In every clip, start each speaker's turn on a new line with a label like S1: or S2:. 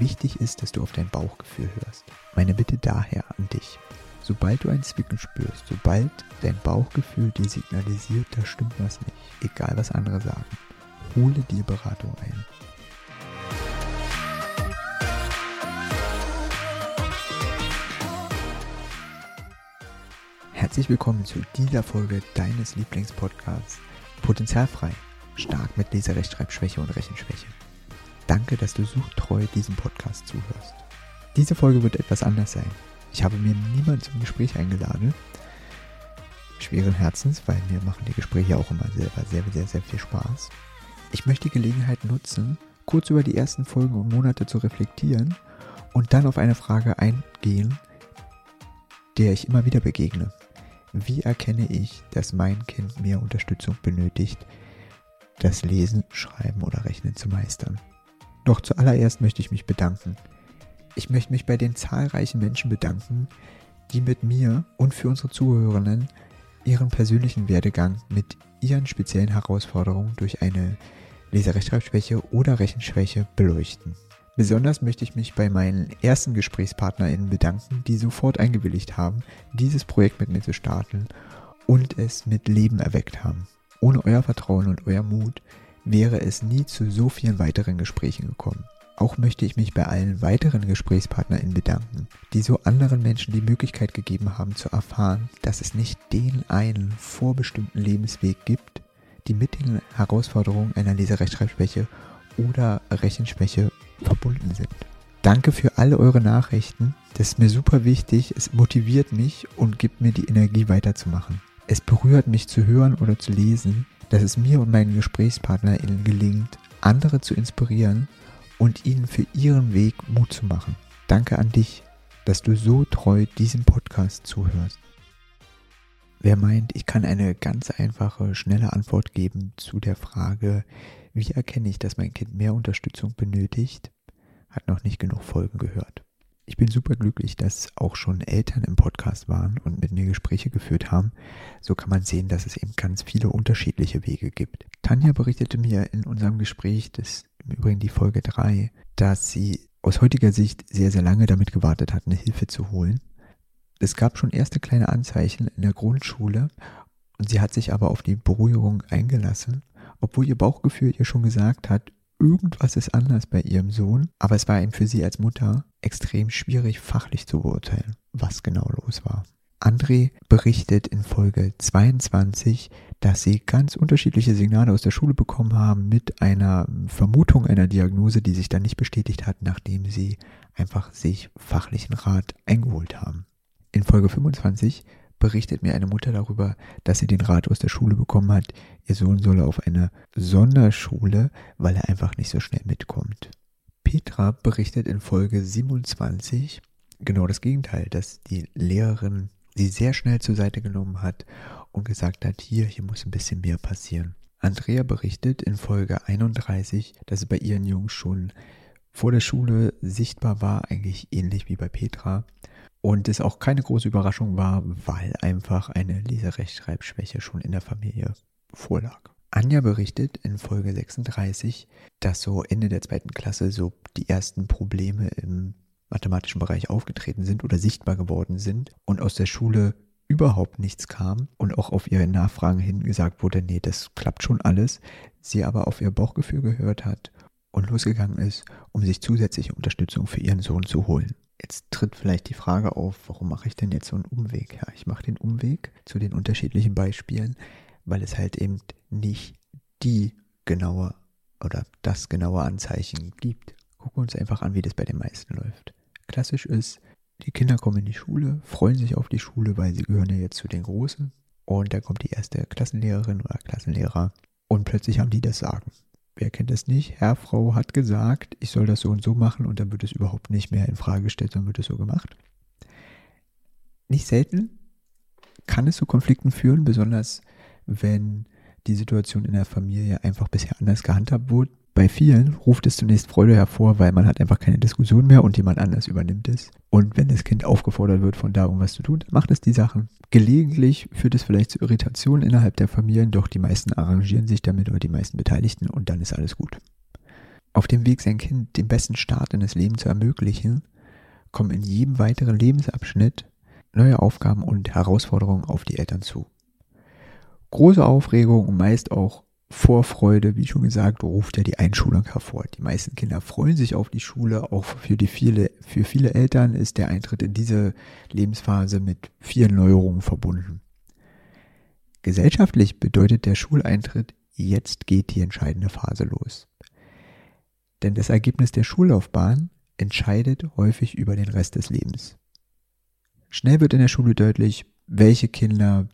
S1: Wichtig ist, dass du auf dein Bauchgefühl hörst. Meine Bitte daher an dich. Sobald du ein Zwicken spürst, sobald dein Bauchgefühl dir signalisiert, da stimmt was nicht, egal was andere sagen, hole dir Beratung ein. Herzlich willkommen zu dieser Folge deines Lieblingspodcasts Potenzialfrei, stark mit Leserechtschreibschwäche und Rechenschwäche. Danke, dass du suchtreu diesem Podcast zuhörst. Diese Folge wird etwas anders sein. Ich habe mir niemand zum Gespräch eingeladen. Schweren Herzens, weil mir machen die Gespräche auch immer selber sehr, sehr, sehr viel Spaß. Ich möchte die Gelegenheit nutzen, kurz über die ersten Folgen und Monate zu reflektieren und dann auf eine Frage eingehen, der ich immer wieder begegne. Wie erkenne ich, dass mein Kind mehr Unterstützung benötigt, das Lesen, Schreiben oder Rechnen zu meistern? Doch zuallererst möchte ich mich bedanken. Ich möchte mich bei den zahlreichen Menschen bedanken, die mit mir und für unsere Zuhörenden ihren persönlichen Werdegang mit ihren speziellen Herausforderungen durch eine Leserechtschreibschwäche oder Rechenschwäche beleuchten. Besonders möchte ich mich bei meinen ersten GesprächspartnerInnen bedanken, die sofort eingewilligt haben, dieses Projekt mit mir zu starten und es mit Leben erweckt haben. Ohne euer Vertrauen und euer Mut wäre es nie zu so vielen weiteren Gesprächen gekommen. Auch möchte ich mich bei allen weiteren GesprächspartnerInnen bedanken, die so anderen Menschen die Möglichkeit gegeben haben zu erfahren, dass es nicht den einen vorbestimmten Lebensweg gibt, die mit den Herausforderungen einer Leserechtschreibschwäche oder Rechenschwäche verbunden sind. Danke für alle eure Nachrichten. Das ist mir super wichtig. Es motiviert mich und gibt mir die Energie weiterzumachen. Es berührt mich zu hören oder zu lesen, dass es mir und meinen GesprächspartnerInnen gelingt, andere zu inspirieren und ihnen für ihren Weg Mut zu machen. Danke an dich, dass du so treu diesem Podcast zuhörst. Wer meint, ich kann eine ganz einfache, schnelle Antwort geben zu der Frage, wie erkenne ich, dass mein Kind mehr Unterstützung benötigt, hat noch nicht genug Folgen gehört. Ich bin super glücklich, dass auch schon Eltern im Podcast waren und mit mir Gespräche geführt haben. So kann man sehen, dass es eben ganz viele unterschiedliche Wege gibt. Tanja berichtete mir in unserem Gespräch, das im Übrigen die Folge 3, dass sie aus heutiger Sicht sehr, sehr lange damit gewartet hat, eine Hilfe zu holen. Es gab schon erste kleine Anzeichen in der Grundschule und sie hat sich aber auf die Beruhigung eingelassen, obwohl ihr Bauchgefühl ihr schon gesagt hat, irgendwas ist anders bei ihrem Sohn, aber es war eben für sie als Mutter extrem schwierig, fachlich zu beurteilen, was genau los war. André berichtet in Folge 22, dass sie ganz unterschiedliche Signale aus der Schule bekommen haben mit einer Vermutung einer Diagnose, die sich dann nicht bestätigt hat, nachdem sie einfach sich fachlichen Rat eingeholt haben. In Folge 25 berichtet mir eine Mutter darüber, dass sie den Rat aus der Schule bekommen hat, ihr Sohn solle auf eine Sonderschule, weil er einfach nicht so schnell mitkommt. Petra berichtet in Folge 27 genau das Gegenteil, dass die Lehrerin sie sehr schnell zur Seite genommen hat und gesagt hat, hier, hier muss ein bisschen mehr passieren. Andrea berichtet in Folge 31, dass es bei ihren Jungs schon vor der Schule sichtbar war, eigentlich ähnlich wie bei Petra, und es auch keine große Überraschung war, weil einfach eine Leserechtschreibschwäche schon in der Familie vorlag. Anja berichtet in Folge 36, dass so Ende der zweiten Klasse so die ersten Probleme im mathematischen Bereich aufgetreten sind oder sichtbar geworden sind und aus der Schule überhaupt nichts kam und auch auf ihre Nachfragen hin gesagt wurde, nee, das klappt schon alles, sie aber auf ihr Bauchgefühl gehört hat und losgegangen ist, um sich zusätzliche Unterstützung für ihren Sohn zu holen. Jetzt tritt vielleicht die Frage auf, warum mache ich denn jetzt so einen Umweg? Ja, ich mache den Umweg zu den unterschiedlichen Beispielen, weil es halt eben nicht die genaue oder das genaue Anzeichen gibt. Gucken wir uns einfach an, wie das bei den meisten läuft. Klassisch ist, die Kinder kommen in die Schule, freuen sich auf die Schule, weil sie gehören ja jetzt zu den Großen. Und dann kommt die erste Klassenlehrerin oder Klassenlehrer und plötzlich haben die das Sagen wer kennt das nicht? Herr, Frau hat gesagt, ich soll das so und so machen und dann wird es überhaupt nicht mehr in Frage gestellt, sondern wird es so gemacht. Nicht selten kann es zu Konflikten führen, besonders wenn die Situation in der Familie einfach bisher anders gehandhabt wurde, bei vielen ruft es zunächst Freude hervor, weil man hat einfach keine Diskussion mehr und jemand anders übernimmt es. Und wenn das Kind aufgefordert wird, von da irgendwas zu tun, dann macht es die Sachen. Gelegentlich führt es vielleicht zu Irritationen innerhalb der Familien, doch die meisten arrangieren sich damit oder die meisten Beteiligten und dann ist alles gut. Auf dem Weg, sein Kind den besten Start in das Leben zu ermöglichen, kommen in jedem weiteren Lebensabschnitt neue Aufgaben und Herausforderungen auf die Eltern zu. Große Aufregung und meist auch Vorfreude, wie schon gesagt, ruft ja die Einschulung hervor. Die meisten Kinder freuen sich auf die Schule. Auch für die viele, für viele Eltern ist der Eintritt in diese Lebensphase mit vielen Neuerungen verbunden. Gesellschaftlich bedeutet der Schuleintritt, jetzt geht die entscheidende Phase los. Denn das Ergebnis der Schullaufbahn entscheidet häufig über den Rest des Lebens. Schnell wird in der Schule deutlich, welche Kinder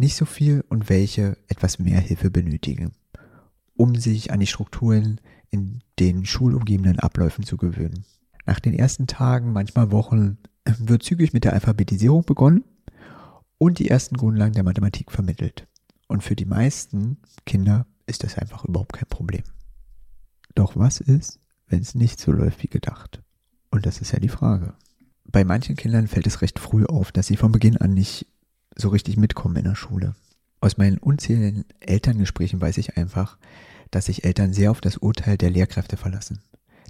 S1: nicht so viel und welche etwas mehr Hilfe benötigen, um sich an die Strukturen in den schulumgebenden Abläufen zu gewöhnen. Nach den ersten Tagen, manchmal Wochen, wird zügig mit der Alphabetisierung begonnen und die ersten Grundlagen der Mathematik vermittelt. Und für die meisten Kinder ist das einfach überhaupt kein Problem. Doch was ist, wenn es nicht so läuft wie gedacht? Und das ist ja die Frage. Bei manchen Kindern fällt es recht früh auf, dass sie von Beginn an nicht so richtig mitkommen in der Schule. Aus meinen unzähligen Elterngesprächen weiß ich einfach, dass sich Eltern sehr auf das Urteil der Lehrkräfte verlassen.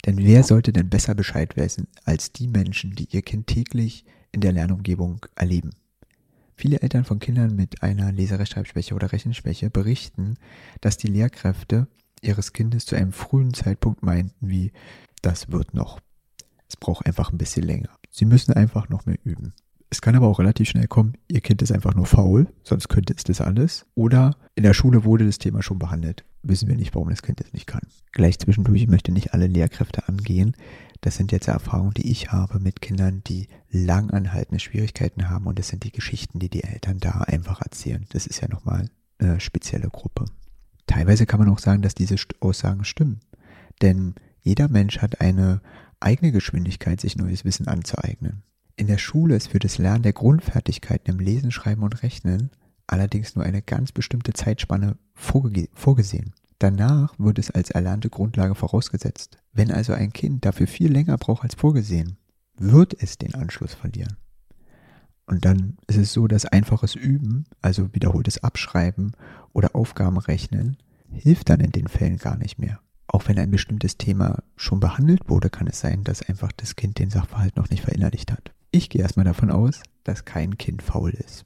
S1: Denn wer sollte denn besser Bescheid wissen als die Menschen, die ihr Kind täglich in der Lernumgebung erleben? Viele Eltern von Kindern mit einer Leserechtschreibschwäche oder Rechenschwäche berichten, dass die Lehrkräfte ihres Kindes zu einem frühen Zeitpunkt meinten, wie das wird noch. Es braucht einfach ein bisschen länger. Sie müssen einfach noch mehr üben. Es kann aber auch relativ schnell kommen, Ihr Kind ist einfach nur faul, sonst könnte es das alles. Oder in der Schule wurde das Thema schon behandelt. Wissen wir nicht, warum das Kind das nicht kann. Gleich zwischendurch, ich möchte nicht alle Lehrkräfte angehen. Das sind jetzt Erfahrungen, die ich habe mit Kindern, die langanhaltende Schwierigkeiten haben. Und das sind die Geschichten, die die Eltern da einfach erzählen. Das ist ja nochmal eine spezielle Gruppe. Teilweise kann man auch sagen, dass diese Aussagen stimmen. Denn jeder Mensch hat eine eigene Geschwindigkeit, sich neues Wissen anzueignen. In der Schule ist für das Lernen der Grundfertigkeiten im Lesen, Schreiben und Rechnen allerdings nur eine ganz bestimmte Zeitspanne vorge vorgesehen. Danach wird es als erlernte Grundlage vorausgesetzt. Wenn also ein Kind dafür viel länger braucht als vorgesehen, wird es den Anschluss verlieren. Und dann ist es so, dass einfaches Üben, also wiederholtes Abschreiben oder Aufgabenrechnen, hilft dann in den Fällen gar nicht mehr. Auch wenn ein bestimmtes Thema schon behandelt wurde, kann es sein, dass einfach das Kind den Sachverhalt noch nicht verinnerlicht hat. Ich gehe erstmal davon aus, dass kein Kind faul ist.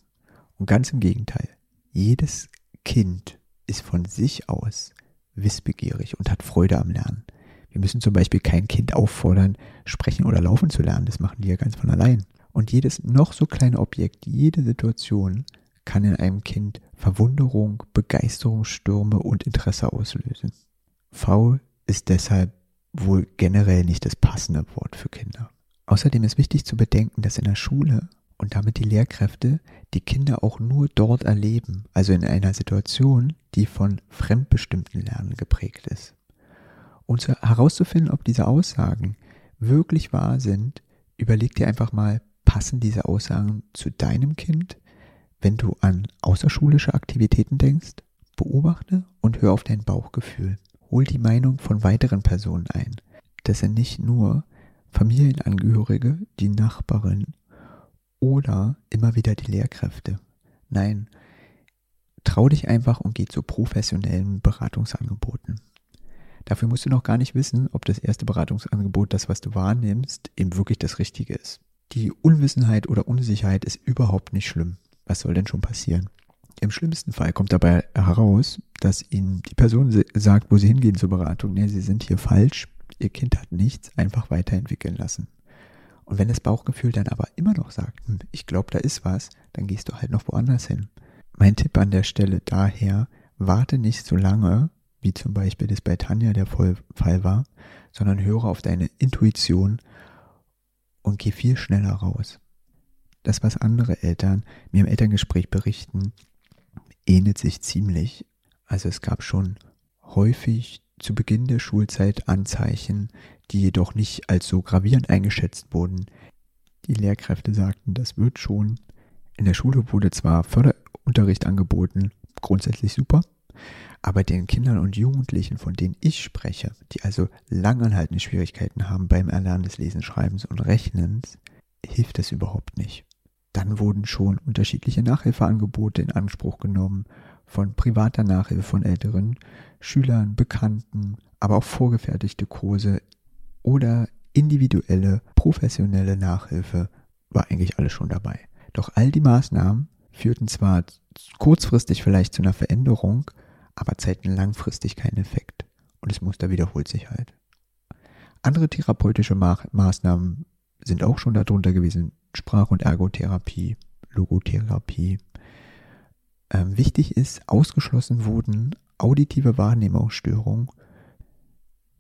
S1: Und ganz im Gegenteil, jedes Kind ist von sich aus wissbegierig und hat Freude am Lernen. Wir müssen zum Beispiel kein Kind auffordern, sprechen oder laufen zu lernen. Das machen die ja ganz von allein. Und jedes noch so kleine Objekt, jede Situation kann in einem Kind Verwunderung, Begeisterungsstürme und Interesse auslösen. Faul ist deshalb wohl generell nicht das passende Wort für Kinder. Außerdem ist wichtig zu bedenken, dass in der Schule und damit die Lehrkräfte die Kinder auch nur dort erleben, also in einer Situation, die von fremdbestimmten Lernen geprägt ist. Und herauszufinden, ob diese Aussagen wirklich wahr sind, überleg dir einfach mal, passen diese Aussagen zu deinem Kind, wenn du an außerschulische Aktivitäten denkst? Beobachte und hör auf dein Bauchgefühl. Hol die Meinung von weiteren Personen ein. Das sind nicht nur Familienangehörige, die Nachbarin oder immer wieder die Lehrkräfte. Nein, trau dich einfach und geh zu professionellen Beratungsangeboten. Dafür musst du noch gar nicht wissen, ob das erste Beratungsangebot, das was du wahrnimmst, eben wirklich das Richtige ist. Die Unwissenheit oder Unsicherheit ist überhaupt nicht schlimm. Was soll denn schon passieren? Im schlimmsten Fall kommt dabei heraus, dass Ihnen die Person sagt, wo Sie hingehen zur Beratung. Nee, Sie sind hier falsch. Ihr Kind hat nichts, einfach weiterentwickeln lassen. Und wenn das Bauchgefühl dann aber immer noch sagt, hm, ich glaube, da ist was, dann gehst du halt noch woanders hin. Mein Tipp an der Stelle daher, warte nicht so lange, wie zum Beispiel das bei Tanja der Fall war, sondern höre auf deine Intuition und geh viel schneller raus. Das, was andere Eltern mir im Elterngespräch berichten, ähnelt sich ziemlich. Also es gab schon häufig zu Beginn der Schulzeit Anzeichen, die jedoch nicht als so gravierend eingeschätzt wurden. Die Lehrkräfte sagten, das wird schon. In der Schule wurde zwar Förderunterricht angeboten, grundsätzlich super, aber den Kindern und Jugendlichen, von denen ich spreche, die also langanhaltende Schwierigkeiten haben beim Erlernen des Lesens, Schreibens und Rechnens, hilft es überhaupt nicht. Dann wurden schon unterschiedliche Nachhilfeangebote in Anspruch genommen von privater Nachhilfe von älteren Schülern, Bekannten, aber auch vorgefertigte Kurse oder individuelle, professionelle Nachhilfe war eigentlich alles schon dabei. Doch all die Maßnahmen führten zwar kurzfristig vielleicht zu einer Veränderung, aber zeigten langfristig keinen Effekt. Und das Muster wiederholt sich halt. Andere therapeutische Ma Maßnahmen sind auch schon darunter gewesen. Sprach- und Ergotherapie, Logotherapie. Ähm, wichtig ist, ausgeschlossen wurden auditive Wahrnehmungsstörungen,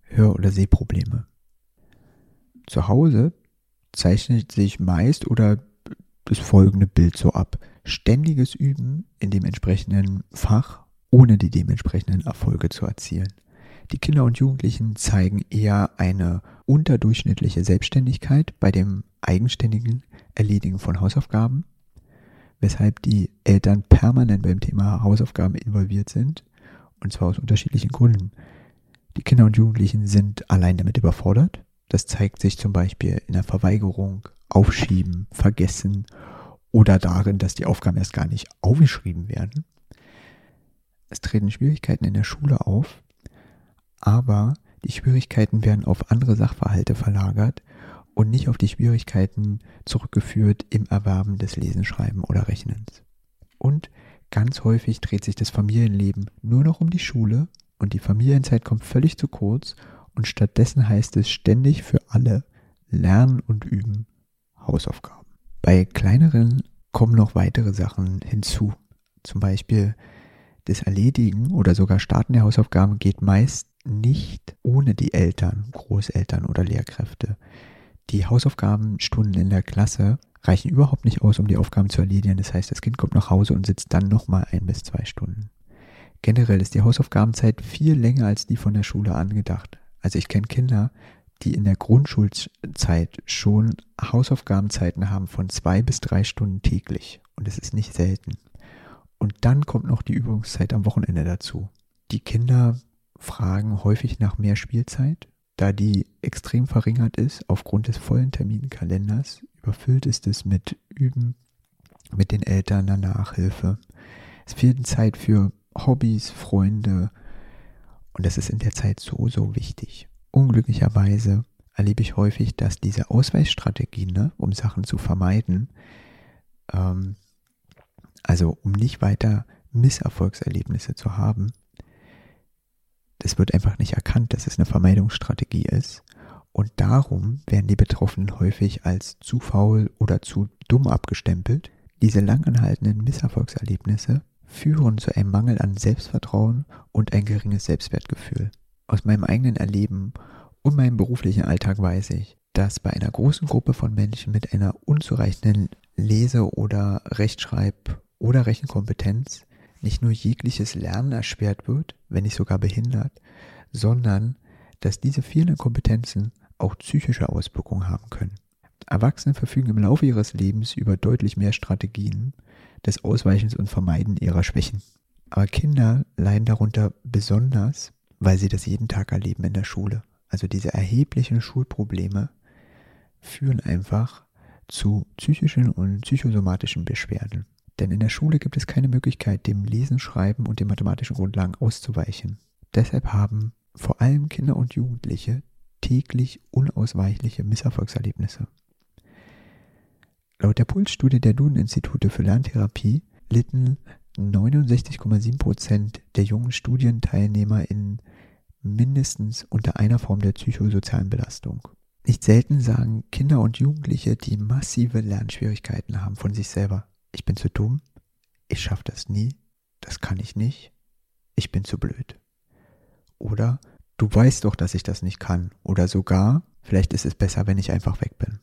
S1: Hör- oder Sehprobleme. Zu Hause zeichnet sich meist oder das folgende Bild so ab. Ständiges Üben in dem entsprechenden Fach, ohne die dementsprechenden Erfolge zu erzielen. Die Kinder und Jugendlichen zeigen eher eine unterdurchschnittliche Selbstständigkeit bei dem eigenständigen Erledigen von Hausaufgaben, weshalb die Eltern permanent beim Thema Hausaufgaben involviert sind, und zwar aus unterschiedlichen Gründen. Die Kinder und Jugendlichen sind allein damit überfordert. Das zeigt sich zum Beispiel in der Verweigerung, Aufschieben, Vergessen oder darin, dass die Aufgaben erst gar nicht aufgeschrieben werden. Es treten Schwierigkeiten in der Schule auf, aber die Schwierigkeiten werden auf andere Sachverhalte verlagert und nicht auf die Schwierigkeiten zurückgeführt im Erwerben des Lesen, Schreiben oder Rechnens. Und ganz häufig dreht sich das Familienleben nur noch um die Schule und die Familienzeit kommt völlig zu kurz und stattdessen heißt es ständig für alle Lernen und Üben Hausaufgaben. Bei kleineren kommen noch weitere Sachen hinzu. Zum Beispiel das Erledigen oder sogar Starten der Hausaufgaben geht meist nicht ohne die Eltern, Großeltern oder Lehrkräfte. Die Hausaufgabenstunden in der Klasse reichen überhaupt nicht aus, um die Aufgaben zu erledigen. Das heißt, das Kind kommt nach Hause und sitzt dann nochmal ein bis zwei Stunden. Generell ist die Hausaufgabenzeit viel länger als die von der Schule angedacht. Also ich kenne Kinder, die in der Grundschulzeit schon Hausaufgabenzeiten haben von zwei bis drei Stunden täglich. Und es ist nicht selten. Und dann kommt noch die Übungszeit am Wochenende dazu. Die Kinder fragen häufig nach mehr Spielzeit, da die extrem verringert ist aufgrund des vollen Terminkalenders. Überfüllt ist es mit Üben, mit den Eltern, der Nachhilfe. Es fehlt Zeit für Hobbys, Freunde. Und das ist in der Zeit so, so wichtig. Unglücklicherweise erlebe ich häufig, dass diese Ausweichstrategien, ne, um Sachen zu vermeiden, ähm, also um nicht weiter Misserfolgserlebnisse zu haben, das wird einfach nicht erkannt, dass es eine Vermeidungsstrategie ist. Und darum werden die Betroffenen häufig als zu faul oder zu dumm abgestempelt. Diese langanhaltenden Misserfolgserlebnisse führen zu einem Mangel an Selbstvertrauen und ein geringes Selbstwertgefühl. Aus meinem eigenen Erleben und meinem beruflichen Alltag weiß ich, dass bei einer großen Gruppe von Menschen mit einer unzureichenden Lese- oder Rechtschreib- oder Rechenkompetenz nicht nur jegliches Lernen erschwert wird, wenn nicht sogar behindert, sondern dass diese fehlenden Kompetenzen auch psychische Auswirkungen haben können. Erwachsene verfügen im Laufe ihres Lebens über deutlich mehr Strategien des Ausweichens und Vermeiden ihrer Schwächen. Aber Kinder leiden darunter besonders, weil sie das jeden Tag erleben in der Schule. Also diese erheblichen Schulprobleme führen einfach zu psychischen und psychosomatischen Beschwerden. Denn in der Schule gibt es keine Möglichkeit, dem Lesen, Schreiben und den mathematischen Grundlagen auszuweichen. Deshalb haben vor allem Kinder und Jugendliche täglich unausweichliche Misserfolgserlebnisse. Laut der Pulsstudie der Duden-Institute für Lerntherapie litten 69,7% der jungen Studienteilnehmer in mindestens unter einer Form der psychosozialen Belastung. Nicht selten sagen Kinder und Jugendliche, die massive Lernschwierigkeiten haben von sich selber, ich bin zu dumm, ich schaffe das nie, das kann ich nicht, ich bin zu blöd. Oder du weißt doch, dass ich das nicht kann. Oder sogar, vielleicht ist es besser, wenn ich einfach weg bin.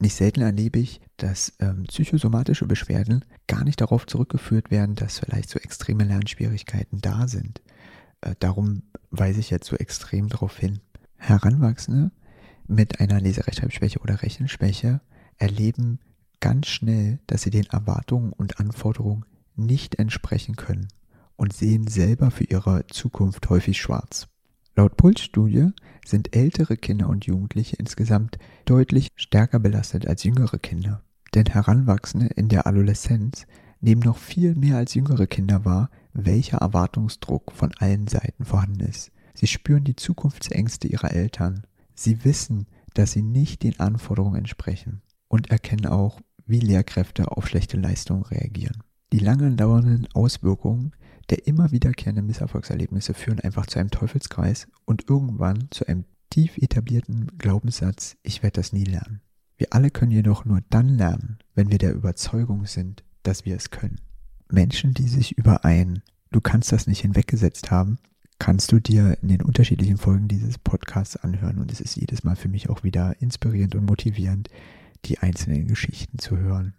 S1: Nicht selten erlebe ich, dass ähm, psychosomatische Beschwerden gar nicht darauf zurückgeführt werden, dass vielleicht so extreme Lernschwierigkeiten da sind. Äh, darum weise ich jetzt so extrem darauf hin. Heranwachsende mit einer Leserechtschreibschwäche oder Rechenschwäche erleben ganz schnell, dass sie den Erwartungen und Anforderungen nicht entsprechen können und sehen selber für ihre Zukunft häufig schwarz. Laut Pulsstudie sind ältere Kinder und Jugendliche insgesamt deutlich stärker belastet als jüngere Kinder. Denn Heranwachsende in der Adoleszenz nehmen noch viel mehr als jüngere Kinder wahr, welcher Erwartungsdruck von allen Seiten vorhanden ist. Sie spüren die Zukunftsängste ihrer Eltern. Sie wissen, dass sie nicht den Anforderungen entsprechen und erkennen auch, wie Lehrkräfte auf schlechte Leistungen reagieren. Die lange dauernden Auswirkungen der immer wiederkehrenden Misserfolgserlebnisse führen einfach zu einem Teufelskreis und irgendwann zu einem tief etablierten Glaubenssatz, ich werde das nie lernen. Wir alle können jedoch nur dann lernen, wenn wir der Überzeugung sind, dass wir es können. Menschen, die sich über ein Du kannst das nicht hinweggesetzt haben, kannst du dir in den unterschiedlichen Folgen dieses Podcasts anhören und es ist jedes Mal für mich auch wieder inspirierend und motivierend, die einzelnen Geschichten zu hören.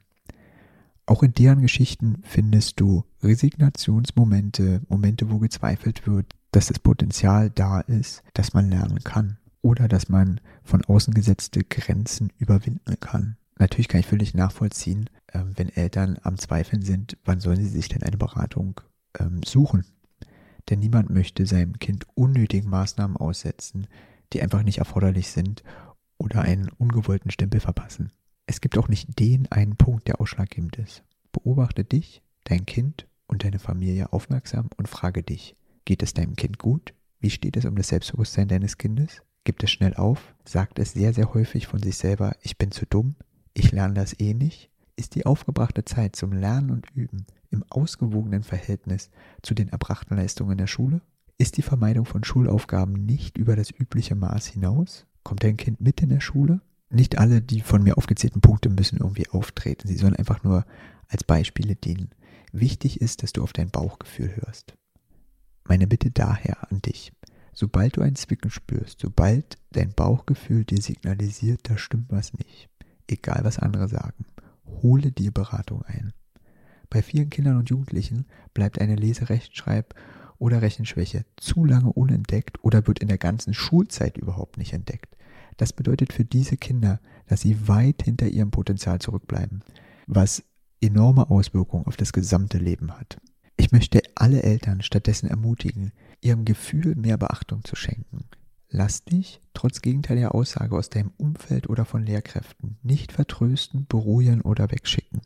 S1: Auch in deren Geschichten findest du Resignationsmomente, Momente, wo gezweifelt wird, dass das Potenzial da ist, dass man lernen kann oder dass man von außen gesetzte Grenzen überwinden kann. Natürlich kann ich völlig nachvollziehen, ähm, wenn Eltern am Zweifeln sind, wann sollen sie sich denn eine Beratung ähm, suchen? Denn niemand möchte seinem Kind unnötigen Maßnahmen aussetzen, die einfach nicht erforderlich sind oder einen ungewollten Stempel verpassen. Es gibt auch nicht den einen Punkt, der ausschlaggebend ist. Beobachte dich, dein Kind und deine Familie aufmerksam und frage dich, geht es deinem Kind gut? Wie steht es um das Selbstbewusstsein deines Kindes? Gibt es schnell auf? Sagt es sehr, sehr häufig von sich selber, ich bin zu dumm? Ich lerne das eh nicht? Ist die aufgebrachte Zeit zum Lernen und Üben im ausgewogenen Verhältnis zu den erbrachten Leistungen der Schule? Ist die Vermeidung von Schulaufgaben nicht über das übliche Maß hinaus? Kommt dein Kind mit in der Schule? Nicht alle die von mir aufgezählten Punkte müssen irgendwie auftreten. Sie sollen einfach nur als Beispiele dienen. Wichtig ist, dass du auf dein Bauchgefühl hörst. Meine Bitte daher an dich. Sobald du ein Zwicken spürst, sobald dein Bauchgefühl dir signalisiert, da stimmt was nicht, egal was andere sagen, hole dir Beratung ein. Bei vielen Kindern und Jugendlichen bleibt eine Lese-, Rechtschreib- oder Rechenschwäche zu lange unentdeckt oder wird in der ganzen Schulzeit überhaupt nicht entdeckt. Das bedeutet für diese Kinder, dass sie weit hinter ihrem Potenzial zurückbleiben, was enorme Auswirkungen auf das gesamte Leben hat. Ich möchte alle Eltern stattdessen ermutigen, ihrem Gefühl mehr Beachtung zu schenken. Lass dich, trotz gegenteiliger Aussage aus deinem Umfeld oder von Lehrkräften, nicht vertrösten, beruhigen oder wegschicken.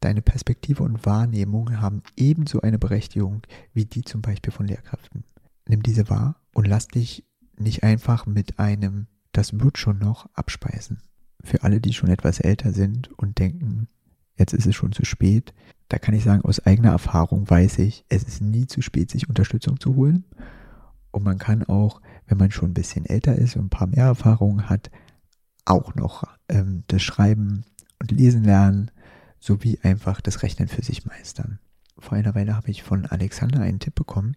S1: Deine Perspektive und Wahrnehmung haben ebenso eine Berechtigung wie die zum Beispiel von Lehrkräften. Nimm diese wahr und lass dich nicht einfach mit einem das wird schon noch abspeisen. Für alle, die schon etwas älter sind und denken, jetzt ist es schon zu spät, da kann ich sagen, aus eigener Erfahrung weiß ich, es ist nie zu spät, sich Unterstützung zu holen. Und man kann auch, wenn man schon ein bisschen älter ist und ein paar mehr Erfahrungen hat, auch noch ähm, das Schreiben und Lesen lernen, sowie einfach das Rechnen für sich meistern. Vor einer Weile habe ich von Alexander einen Tipp bekommen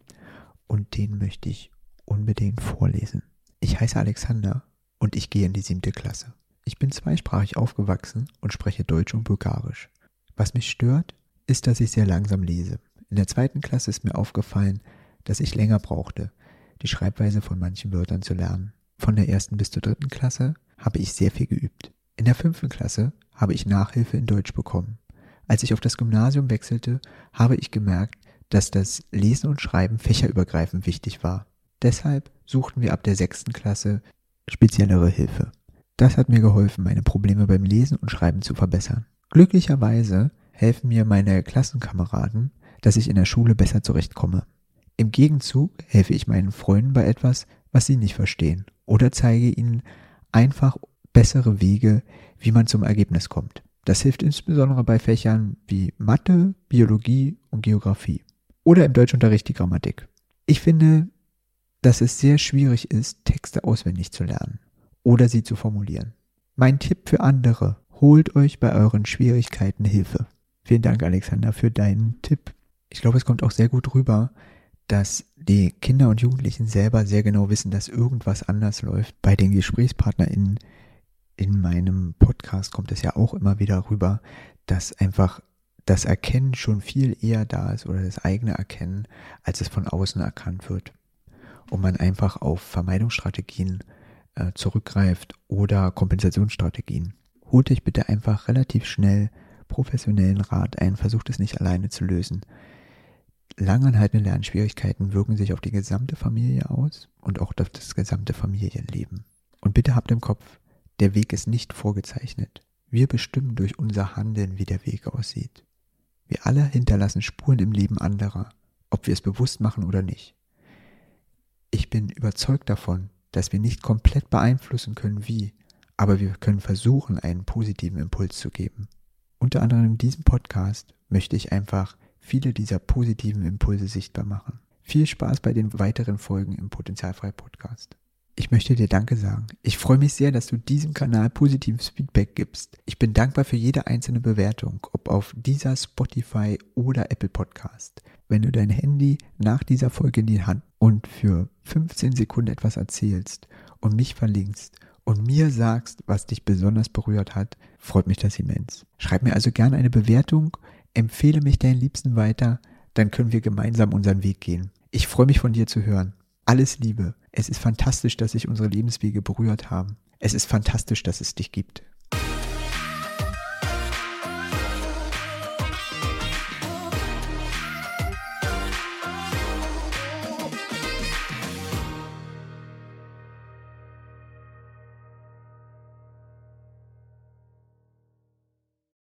S1: und den möchte ich unbedingt vorlesen. Ich heiße Alexander und ich gehe in die siebte Klasse. Ich bin zweisprachig aufgewachsen und spreche Deutsch und Bulgarisch. Was mich stört, ist, dass ich sehr langsam lese. In der zweiten Klasse ist mir aufgefallen, dass ich länger brauchte, die Schreibweise von manchen Wörtern zu lernen. Von der ersten bis zur dritten Klasse habe ich sehr viel geübt. In der fünften Klasse habe ich Nachhilfe in Deutsch bekommen. Als ich auf das Gymnasium wechselte, habe ich gemerkt, dass das Lesen und Schreiben fächerübergreifend wichtig war. Deshalb suchten wir ab der sechsten Klasse speziellere Hilfe. Das hat mir geholfen, meine Probleme beim Lesen und Schreiben zu verbessern. Glücklicherweise helfen mir meine Klassenkameraden, dass ich in der Schule besser zurechtkomme. Im Gegenzug helfe ich meinen Freunden bei etwas, was sie nicht verstehen oder zeige ihnen einfach bessere Wege, wie man zum Ergebnis kommt. Das hilft insbesondere bei Fächern wie Mathe, Biologie und Geografie oder im Deutschunterricht die Grammatik. Ich finde, dass es sehr schwierig ist, Texte auswendig zu lernen oder sie zu formulieren. Mein Tipp für andere, holt euch bei euren Schwierigkeiten Hilfe. Vielen Dank, Alexander, für deinen Tipp. Ich glaube, es kommt auch sehr gut rüber, dass die Kinder und Jugendlichen selber sehr genau wissen, dass irgendwas anders läuft. Bei den GesprächspartnerInnen in meinem Podcast kommt es ja auch immer wieder rüber, dass einfach das Erkennen schon viel eher da ist oder das eigene Erkennen, als es von außen erkannt wird und man einfach auf Vermeidungsstrategien äh, zurückgreift oder Kompensationsstrategien. Holt euch bitte einfach relativ schnell professionellen Rat ein, versucht es nicht alleine zu lösen. Langanhaltende Lernschwierigkeiten wirken sich auf die gesamte Familie aus und auch auf das gesamte Familienleben. Und bitte habt im Kopf, der Weg ist nicht vorgezeichnet. Wir bestimmen durch unser Handeln, wie der Weg aussieht. Wir alle hinterlassen Spuren im Leben anderer, ob wir es bewusst machen oder nicht. Ich bin überzeugt davon, dass wir nicht komplett beeinflussen können, wie, aber wir können versuchen, einen positiven Impuls zu geben. Unter anderem in diesem Podcast möchte ich einfach viele dieser positiven Impulse sichtbar machen. Viel Spaß bei den weiteren Folgen im Potenzialfrei Podcast. Ich möchte dir Danke sagen. Ich freue mich sehr, dass du diesem Kanal positives Feedback gibst. Ich bin dankbar für jede einzelne Bewertung, ob auf dieser Spotify oder Apple Podcast. Wenn du dein Handy nach dieser Folge in die Hand und für 15 Sekunden etwas erzählst und mich verlinkst und mir sagst, was dich besonders berührt hat, freut mich das immens. Schreib mir also gerne eine Bewertung, empfehle mich deinen Liebsten weiter, dann können wir gemeinsam unseren Weg gehen. Ich freue mich von dir zu hören. Alles Liebe. Es ist fantastisch, dass sich unsere Lebenswege berührt haben. Es ist fantastisch, dass es dich gibt.